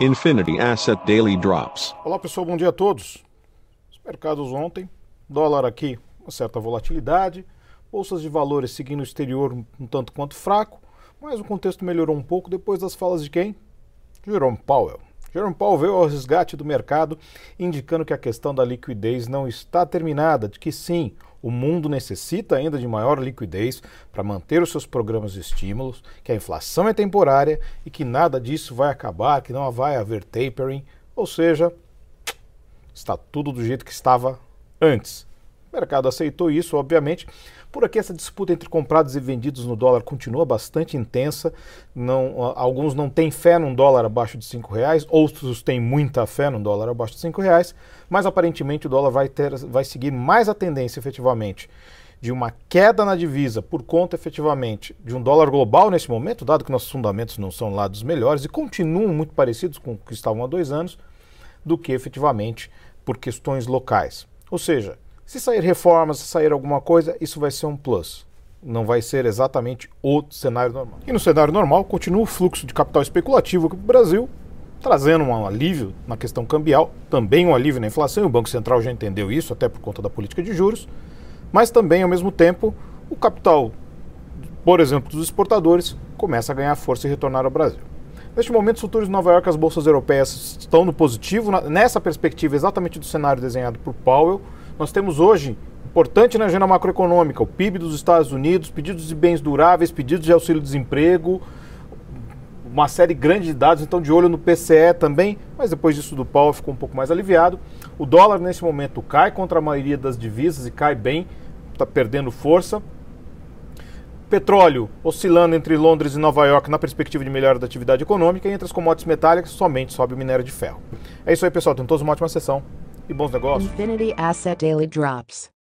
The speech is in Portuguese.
Infinity Asset Daily Drops. Olá pessoal, bom dia a todos. Os mercados ontem, dólar aqui, uma certa volatilidade, bolsas de valores seguindo o exterior um tanto quanto fraco, mas o contexto melhorou um pouco depois das falas de quem? Jerome Powell. Jerome Powell veio ao resgate do mercado, indicando que a questão da liquidez não está terminada, de que sim, o mundo necessita ainda de maior liquidez para manter os seus programas de estímulos, que a inflação é temporária e que nada disso vai acabar, que não vai haver tapering, ou seja, está tudo do jeito que estava antes. Mercado aceitou isso, obviamente. Por aqui essa disputa entre comprados e vendidos no dólar continua bastante intensa. Não, alguns não têm fé num dólar abaixo de cinco reais, outros têm muita fé num dólar abaixo de cinco reais. Mas aparentemente o dólar vai ter, vai seguir mais a tendência, efetivamente, de uma queda na divisa por conta, efetivamente, de um dólar global nesse momento, dado que nossos fundamentos não são lá dos melhores e continuam muito parecidos com o que estavam há dois anos, do que efetivamente por questões locais. Ou seja, se sair reformas, se sair alguma coisa, isso vai ser um plus. Não vai ser exatamente o cenário normal. E no cenário normal, continua o fluxo de capital especulativo aqui para o Brasil, trazendo um alívio na questão cambial, também um alívio na inflação, e o Banco Central já entendeu isso, até por conta da política de juros, mas também, ao mesmo tempo, o capital, por exemplo, dos exportadores, começa a ganhar força e retornar ao Brasil. Neste momento, os futuros de Nova York, as bolsas europeias estão no positivo, nessa perspectiva exatamente do cenário desenhado por Powell, nós temos hoje, importante na agenda macroeconômica, o PIB dos Estados Unidos, pedidos de bens duráveis, pedidos de auxílio-desemprego, uma série grande de dados, então de olho no PCE também, mas depois disso do Paulo ficou um pouco mais aliviado. O dólar nesse momento cai contra a maioria das divisas e cai bem, está perdendo força. Petróleo oscilando entre Londres e Nova York na perspectiva de melhora da atividade econômica e entre as commodities metálicas somente sobe o minério de ferro. É isso aí, pessoal. Tenham todos uma ótima sessão e bons negócios. Infinity Asset Daily Drops.